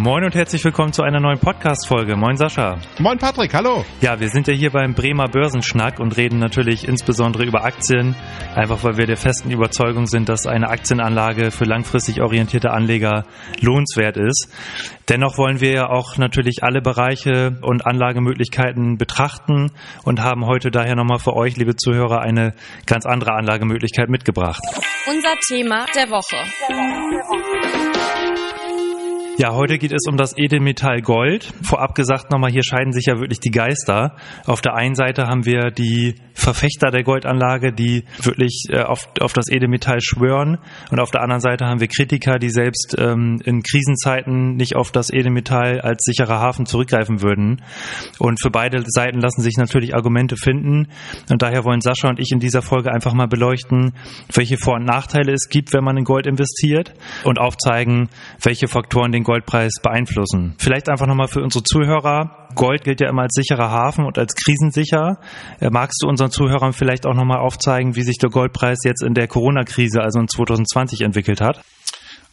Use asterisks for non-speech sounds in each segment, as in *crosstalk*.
Moin und herzlich willkommen zu einer neuen Podcast-Folge. Moin Sascha. Moin Patrick, hallo. Ja, wir sind ja hier beim Bremer Börsenschnack und reden natürlich insbesondere über Aktien, einfach weil wir der festen Überzeugung sind, dass eine Aktienanlage für langfristig orientierte Anleger lohnenswert ist. Dennoch wollen wir ja auch natürlich alle Bereiche und Anlagemöglichkeiten betrachten und haben heute daher nochmal für euch, liebe Zuhörer, eine ganz andere Anlagemöglichkeit mitgebracht. Unser Thema der Woche. Der Woche. Ja, heute geht es um das Edelmetall Gold. Vorab gesagt nochmal, hier scheiden sich ja wirklich die Geister. Auf der einen Seite haben wir die Verfechter der Goldanlage, die wirklich äh, auf, auf das Edelmetall schwören. Und auf der anderen Seite haben wir Kritiker, die selbst ähm, in Krisenzeiten nicht auf das Edelmetall als sicherer Hafen zurückgreifen würden. Und für beide Seiten lassen sich natürlich Argumente finden. Und daher wollen Sascha und ich in dieser Folge einfach mal beleuchten, welche Vor- und Nachteile es gibt, wenn man in Gold investiert und aufzeigen, welche Faktoren den Goldpreis beeinflussen. Vielleicht einfach nochmal für unsere Zuhörer. Gold gilt ja immer als sicherer Hafen und als krisensicher. Äh, magst du unseren Zuhörern vielleicht auch nochmal aufzeigen, wie sich der Goldpreis jetzt in der Corona-Krise, also in 2020, entwickelt hat?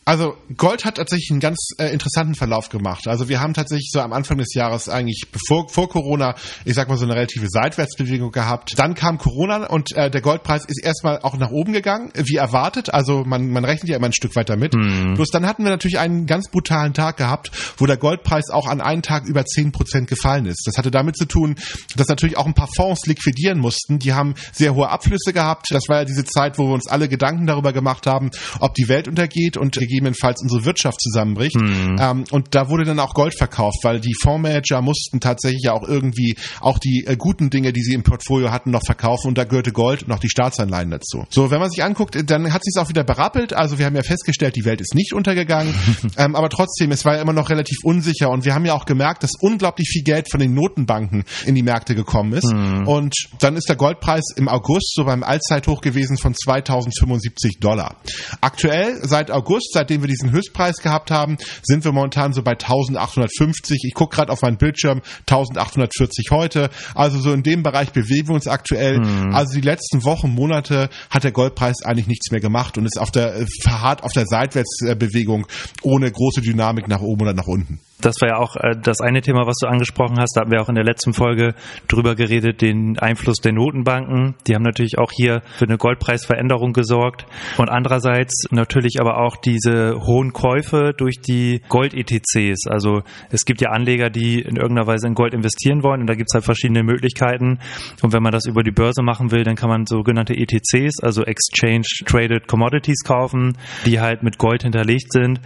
Also Gold hat tatsächlich einen ganz äh, interessanten Verlauf gemacht. Also wir haben tatsächlich so am Anfang des Jahres eigentlich bevor vor Corona, ich sag mal so eine relative Seitwärtsbewegung gehabt. Dann kam Corona und äh, der Goldpreis ist erstmal auch nach oben gegangen, wie erwartet. Also man, man rechnet ja immer ein Stück weiter mit. Mhm. Bloß dann hatten wir natürlich einen ganz brutalen Tag gehabt, wo der Goldpreis auch an einen Tag über zehn Prozent gefallen ist. Das hatte damit zu tun, dass natürlich auch ein paar Fonds liquidieren mussten. Die haben sehr hohe Abflüsse gehabt. Das war ja diese Zeit, wo wir uns alle Gedanken darüber gemacht haben, ob die Welt untergeht und gegebenenfalls unsere Wirtschaft zusammenbricht. Mhm. Ähm, und da wurde dann auch Gold verkauft, weil die Fondsmanager mussten tatsächlich ja auch irgendwie auch die äh, guten Dinge, die sie im Portfolio hatten, noch verkaufen und da gehörte Gold und auch die Staatsanleihen dazu. So, wenn man sich anguckt, dann hat sich auch wieder berappelt. Also wir haben ja festgestellt, die Welt ist nicht untergegangen, *laughs* ähm, aber trotzdem, es war ja immer noch relativ unsicher und wir haben ja auch gemerkt, dass unglaublich viel Geld von den Notenbanken in die Märkte gekommen ist. Mhm. Und dann ist der Goldpreis im August so beim Allzeithoch gewesen von 2075 Dollar. Aktuell seit August, seit seitdem wir diesen Höchstpreis gehabt haben, sind wir momentan so bei 1850. Ich gucke gerade auf meinen Bildschirm, 1840 heute. Also so in dem Bereich bewegen wir uns aktuell. Mhm. Also die letzten Wochen, Monate hat der Goldpreis eigentlich nichts mehr gemacht und ist auf der äh, verharrt auf der Seitwärtsbewegung ohne große Dynamik nach oben oder nach unten das war ja auch äh, das eine Thema, was du angesprochen hast. Da haben wir auch in der letzten Folge drüber geredet, den Einfluss der Notenbanken. Die haben natürlich auch hier für eine Goldpreisveränderung gesorgt. Und andererseits natürlich aber auch diese hohen Käufe durch die Gold-ETCs. Also es gibt ja Anleger, die in irgendeiner Weise in Gold investieren wollen und da gibt es halt verschiedene Möglichkeiten. Und wenn man das über die Börse machen will, dann kann man sogenannte ETCs, also Exchange Traded Commodities kaufen, die halt mit Gold hinterlegt sind.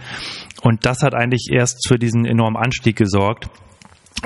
Und das hat eigentlich erst für diesen enormen Anstieg gesorgt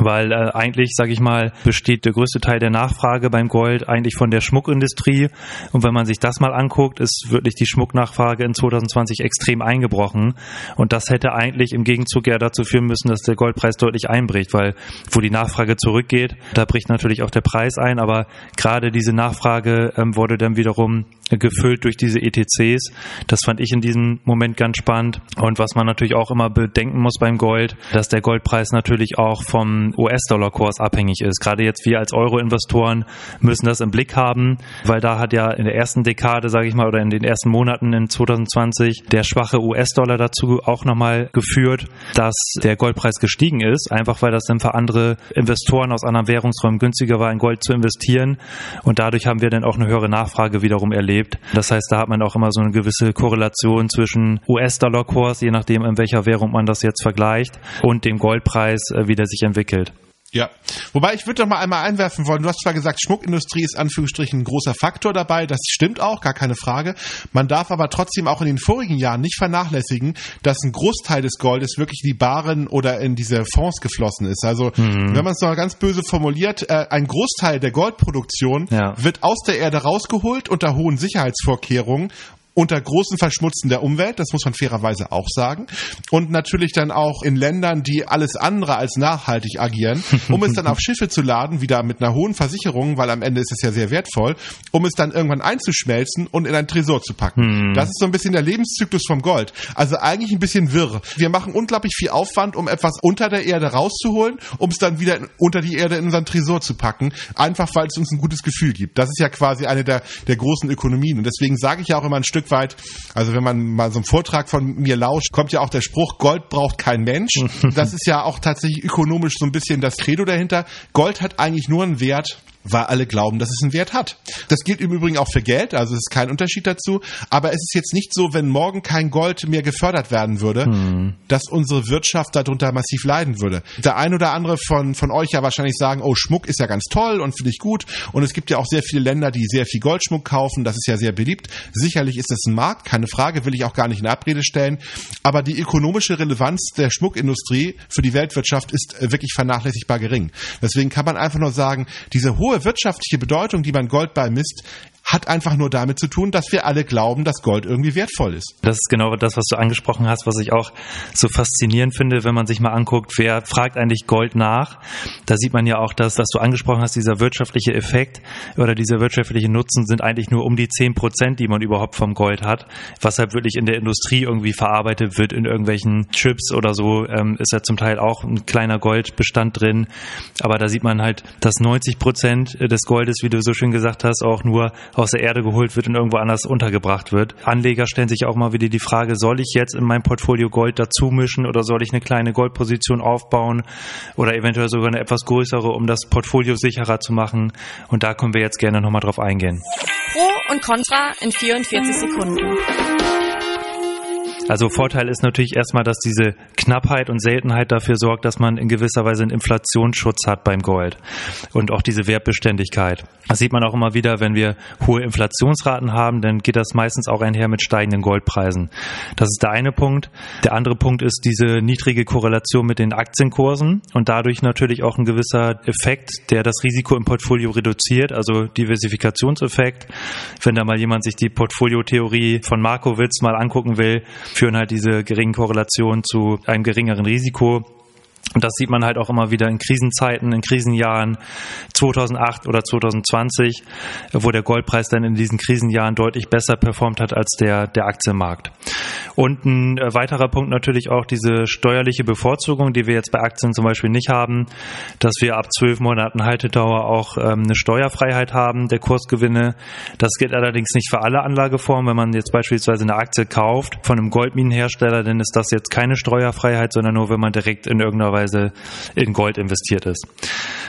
weil äh, eigentlich, sage ich mal, besteht der größte Teil der Nachfrage beim Gold eigentlich von der Schmuckindustrie. Und wenn man sich das mal anguckt, ist wirklich die Schmucknachfrage in 2020 extrem eingebrochen. Und das hätte eigentlich im Gegenzug ja dazu führen müssen, dass der Goldpreis deutlich einbricht, weil wo die Nachfrage zurückgeht, da bricht natürlich auch der Preis ein. Aber gerade diese Nachfrage ähm, wurde dann wiederum gefüllt durch diese ETCs. Das fand ich in diesem Moment ganz spannend. Und was man natürlich auch immer bedenken muss beim Gold, dass der Goldpreis natürlich auch vom US-Dollar-Kurs abhängig ist. Gerade jetzt wir als Euro-Investoren müssen das im Blick haben, weil da hat ja in der ersten Dekade, sage ich mal, oder in den ersten Monaten in 2020 der schwache US-Dollar dazu auch nochmal geführt, dass der Goldpreis gestiegen ist, einfach weil das dann für andere Investoren aus anderen Währungsräumen günstiger war, in Gold zu investieren. Und dadurch haben wir dann auch eine höhere Nachfrage wiederum erlebt. Das heißt, da hat man auch immer so eine gewisse Korrelation zwischen US-Dollar-Kurs, je nachdem, in welcher Währung man das jetzt vergleicht, und dem Goldpreis, äh, wie der sich entwickelt entwickelt. Ja, wobei ich würde doch mal einmal einwerfen wollen. Du hast zwar gesagt, Schmuckindustrie ist Anführungsstrichen ein großer Faktor dabei. Das stimmt auch, gar keine Frage. Man darf aber trotzdem auch in den vorigen Jahren nicht vernachlässigen, dass ein Großteil des Goldes wirklich in die Baren oder in diese Fonds geflossen ist. Also, mhm. wenn man es noch ganz böse formuliert, äh, ein Großteil der Goldproduktion ja. wird aus der Erde rausgeholt unter hohen Sicherheitsvorkehrungen unter großen Verschmutzen der Umwelt, das muss man fairerweise auch sagen. Und natürlich dann auch in Ländern, die alles andere als nachhaltig agieren, um es dann auf *laughs* Schiffe zu laden, wieder mit einer hohen Versicherung, weil am Ende ist es ja sehr wertvoll, um es dann irgendwann einzuschmelzen und in ein Tresor zu packen. Hm. Das ist so ein bisschen der Lebenszyklus vom Gold. Also eigentlich ein bisschen wirr. Wir machen unglaublich viel Aufwand, um etwas unter der Erde rauszuholen, um es dann wieder unter die Erde in unseren Tresor zu packen, einfach weil es uns ein gutes Gefühl gibt. Das ist ja quasi eine der, der großen Ökonomien. Und deswegen sage ich ja auch immer ein Stück Stück weit. Also wenn man mal so einen Vortrag von mir lauscht, kommt ja auch der Spruch, Gold braucht kein Mensch. *laughs* Das ist ja auch tatsächlich ökonomisch so ein bisschen das Credo dahinter. Gold hat eigentlich nur einen Wert, weil alle glauben, dass es einen Wert hat. Das gilt im Übrigen auch für Geld, also es ist kein Unterschied dazu. Aber es ist jetzt nicht so, wenn morgen kein Gold mehr gefördert werden würde, hm. dass unsere Wirtschaft darunter massiv leiden würde. Der ein oder andere von, von euch ja wahrscheinlich sagen, oh, Schmuck ist ja ganz toll und finde ich gut. Und es gibt ja auch sehr viele Länder, die sehr viel Goldschmuck kaufen. Das ist ja sehr beliebt. Sicherlich ist es ein Markt, keine Frage, will ich auch gar nicht in Abrede stellen. Aber die ökonomische Relevanz der Schmuckindustrie für die Weltwirtschaft ist äh, wirklich vernachlässigbar gering. Deswegen kann man einfach nur sagen, diese hohe hohe wirtschaftliche Bedeutung, die man Gold beimisst, hat einfach nur damit zu tun, dass wir alle glauben, dass Gold irgendwie wertvoll ist. Das ist genau das, was du angesprochen hast, was ich auch so faszinierend finde, wenn man sich mal anguckt, wer fragt eigentlich Gold nach. Da sieht man ja auch, dass, was du angesprochen hast, dieser wirtschaftliche Effekt oder dieser wirtschaftliche Nutzen sind eigentlich nur um die 10 Prozent, die man überhaupt vom Gold hat. Was halt wirklich in der Industrie irgendwie verarbeitet wird, in irgendwelchen Chips oder so, ähm, ist ja zum Teil auch ein kleiner Goldbestand drin. Aber da sieht man halt, dass 90 Prozent des Goldes, wie du so schön gesagt hast, auch nur aus der Erde geholt wird und irgendwo anders untergebracht wird. Anleger stellen sich auch mal wieder die Frage, soll ich jetzt in mein Portfolio Gold dazu mischen oder soll ich eine kleine Goldposition aufbauen oder eventuell sogar eine etwas größere, um das Portfolio sicherer zu machen? Und da können wir jetzt gerne nochmal drauf eingehen. Pro und Contra in 44 Sekunden. Also Vorteil ist natürlich erstmal, dass diese Knappheit und Seltenheit dafür sorgt, dass man in gewisser Weise einen Inflationsschutz hat beim Gold und auch diese Wertbeständigkeit. Das sieht man auch immer wieder, wenn wir hohe Inflationsraten haben, dann geht das meistens auch einher mit steigenden Goldpreisen. Das ist der eine Punkt. Der andere Punkt ist diese niedrige Korrelation mit den Aktienkursen und dadurch natürlich auch ein gewisser Effekt, der das Risiko im Portfolio reduziert, also Diversifikationseffekt. Wenn da mal jemand sich die Portfoliotheorie von Markowitz mal angucken will, führen halt diese geringen Korrelationen zu einem geringeren Risiko. Und das sieht man halt auch immer wieder in Krisenzeiten, in Krisenjahren 2008 oder 2020, wo der Goldpreis dann in diesen Krisenjahren deutlich besser performt hat als der, der Aktienmarkt. Und ein äh, weiterer Punkt natürlich auch diese steuerliche Bevorzugung, die wir jetzt bei Aktien zum Beispiel nicht haben, dass wir ab zwölf Monaten Haltedauer auch ähm, eine Steuerfreiheit haben der Kursgewinne. Das gilt allerdings nicht für alle Anlageformen. Wenn man jetzt beispielsweise eine Aktie kauft von einem Goldminenhersteller, dann ist das jetzt keine Steuerfreiheit, sondern nur, wenn man direkt in irgendeiner Weise in Gold investiert ist.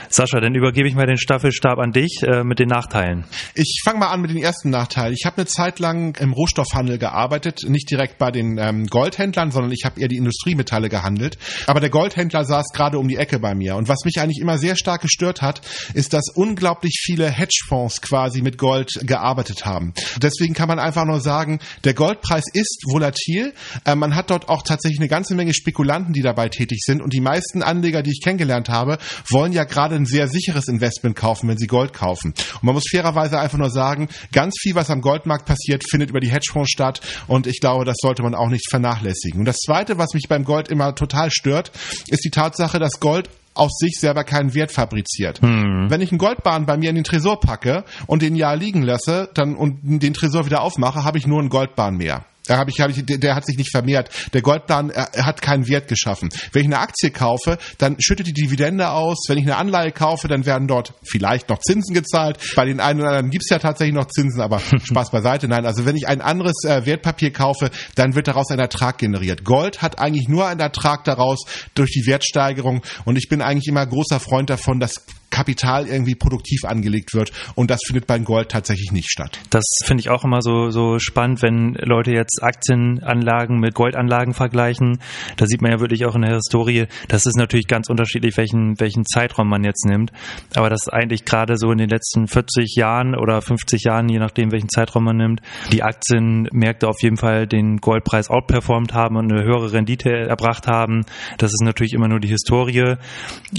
Sascha, dann übergebe ich mal den Staffelstab an dich äh, mit den Nachteilen. Ich fange mal an mit den ersten Nachteilen. Ich habe eine Zeit lang im Rohstoffhandel gearbeitet, nicht direkt bei den ähm, Goldhändlern, sondern ich habe eher die Industriemetalle gehandelt. Aber der Goldhändler saß gerade um die Ecke bei mir. Und was mich eigentlich immer sehr stark gestört hat, ist, dass unglaublich viele Hedgefonds quasi mit Gold gearbeitet haben. Deswegen kann man einfach nur sagen, der Goldpreis ist volatil. Äh, man hat dort auch tatsächlich eine ganze Menge Spekulanten, die dabei tätig sind. Und die meisten Anleger, die ich kennengelernt habe, wollen ja gerade ein sehr sicheres Investment kaufen, wenn sie Gold kaufen. Und man muss fairerweise einfach nur sagen, ganz viel, was am Goldmarkt passiert, findet über die Hedgefonds statt. Und ich glaube, das sollte man auch nicht vernachlässigen. Und das Zweite, was mich beim Gold immer total stört, ist die Tatsache, dass Gold aus sich selber keinen Wert fabriziert. Hm. Wenn ich einen Goldbahn bei mir in den Tresor packe und den Jahr liegen lasse, dann und den Tresor wieder aufmache, habe ich nur einen Goldbahn mehr. Da hab ich, hab ich, der, hat sich nicht vermehrt. Der Goldplan er hat keinen Wert geschaffen. Wenn ich eine Aktie kaufe, dann schüttet die Dividende aus. Wenn ich eine Anleihe kaufe, dann werden dort vielleicht noch Zinsen gezahlt. Bei den einen oder anderen gibt's ja tatsächlich noch Zinsen, aber *laughs* Spaß beiseite. Nein, also wenn ich ein anderes äh, Wertpapier kaufe, dann wird daraus ein Ertrag generiert. Gold hat eigentlich nur einen Ertrag daraus durch die Wertsteigerung. Und ich bin eigentlich immer großer Freund davon, dass Kapital irgendwie produktiv angelegt wird. Und das findet beim Gold tatsächlich nicht statt. Das finde ich auch immer so, so spannend, wenn Leute jetzt Aktienanlagen mit Goldanlagen vergleichen. Da sieht man ja wirklich auch in der Historie, das ist natürlich ganz unterschiedlich, welchen, welchen Zeitraum man jetzt nimmt. Aber das eigentlich gerade so in den letzten 40 Jahren oder 50 Jahren, je nachdem, welchen Zeitraum man nimmt, die Aktienmärkte auf jeden Fall den Goldpreis outperformt haben und eine höhere Rendite erbracht haben. Das ist natürlich immer nur die Historie.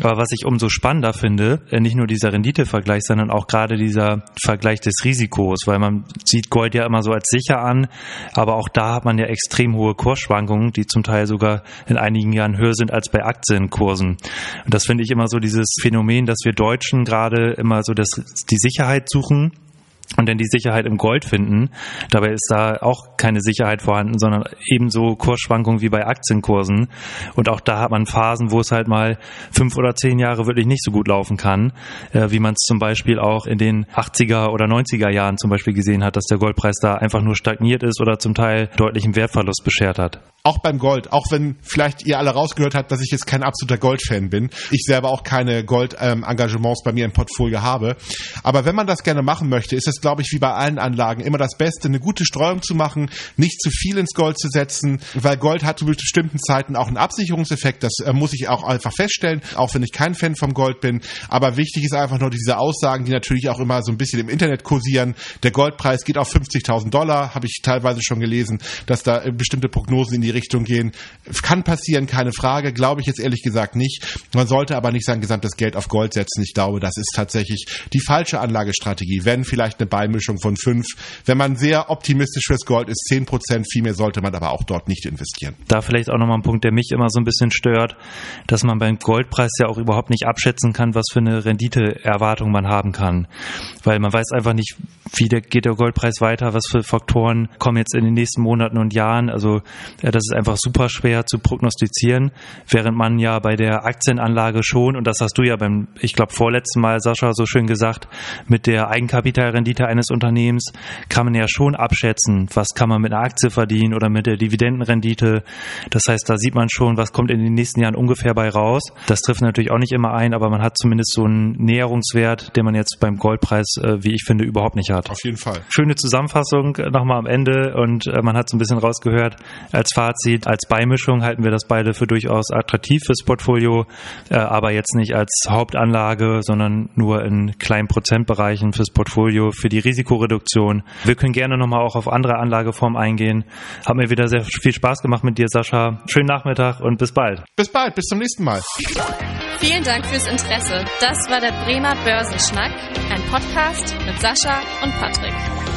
Aber was ich umso spannender finde, nicht nur dieser Renditevergleich, sondern auch gerade dieser Vergleich des Risikos, weil man sieht Gold ja immer so als sicher an, aber auch da hat man ja extrem hohe Kursschwankungen, die zum Teil sogar in einigen Jahren höher sind als bei Aktienkursen. Und das finde ich immer so dieses Phänomen, dass wir Deutschen gerade immer so das, die Sicherheit suchen und dann die Sicherheit im Gold finden. Dabei ist da auch keine Sicherheit vorhanden, sondern ebenso Kursschwankungen wie bei Aktienkursen. Und auch da hat man Phasen, wo es halt mal fünf oder zehn Jahre wirklich nicht so gut laufen kann, äh, wie man es zum Beispiel auch in den 80er oder 90er Jahren zum Beispiel gesehen hat, dass der Goldpreis da einfach nur stagniert ist oder zum Teil deutlichen Wertverlust beschert hat auch beim Gold, auch wenn vielleicht ihr alle rausgehört habt, dass ich jetzt kein absoluter Goldfan bin. Ich selber auch keine Gold-Engagements bei mir im Portfolio habe. Aber wenn man das gerne machen möchte, ist es, glaube ich, wie bei allen Anlagen immer das Beste, eine gute Streuung zu machen, nicht zu viel ins Gold zu setzen, weil Gold hat zu bestimmten Zeiten auch einen Absicherungseffekt. Das äh, muss ich auch einfach feststellen, auch wenn ich kein Fan vom Gold bin. Aber wichtig ist einfach nur diese Aussagen, die natürlich auch immer so ein bisschen im Internet kursieren. Der Goldpreis geht auf 50.000 Dollar, habe ich teilweise schon gelesen, dass da äh, bestimmte Prognosen in die Richtung gehen. Kann passieren, keine Frage. Glaube ich jetzt ehrlich gesagt nicht. Man sollte aber nicht sein gesamtes Geld auf Gold setzen. Ich glaube, das ist tatsächlich die falsche Anlagestrategie. Wenn vielleicht eine Beimischung von fünf. Wenn man sehr optimistisch fürs Gold ist, zehn Prozent. Viel mehr sollte man aber auch dort nicht investieren. Da vielleicht auch nochmal ein Punkt, der mich immer so ein bisschen stört, dass man beim Goldpreis ja auch überhaupt nicht abschätzen kann, was für eine Renditeerwartung man haben kann. Weil man weiß einfach nicht, wie der, geht der Goldpreis weiter, was für Faktoren kommen jetzt in den nächsten Monaten und Jahren. Also das ist einfach super schwer zu prognostizieren, während man ja bei der Aktienanlage schon, und das hast du ja beim, ich glaube, vorletzten Mal, Sascha, so schön gesagt, mit der Eigenkapitalrendite eines Unternehmens kann man ja schon abschätzen, was kann man mit einer Aktie verdienen oder mit der Dividendenrendite. Das heißt, da sieht man schon, was kommt in den nächsten Jahren ungefähr bei raus. Das trifft natürlich auch nicht immer ein, aber man hat zumindest so einen Näherungswert, den man jetzt beim Goldpreis, äh, wie ich finde, überhaupt nicht hat. Auf jeden Fall. Schöne Zusammenfassung nochmal am Ende und äh, man hat so ein bisschen rausgehört. Als Fazit, als Beimischung halten wir das beide für durchaus attraktiv fürs Portfolio, äh, aber jetzt nicht als Hauptanlage, sondern nur in kleinen Prozentbereichen fürs Portfolio, für die Risikoreduktion. Wir können gerne nochmal auch auf andere Anlageformen eingehen. Hat mir wieder sehr viel Spaß gemacht mit dir, Sascha. Schönen Nachmittag und bis bald. Bis bald, bis zum nächsten Mal. Vielen Dank fürs Interesse. Das war der Bremer Börsenschnack, ein Podcast mit Sascha und Patrick.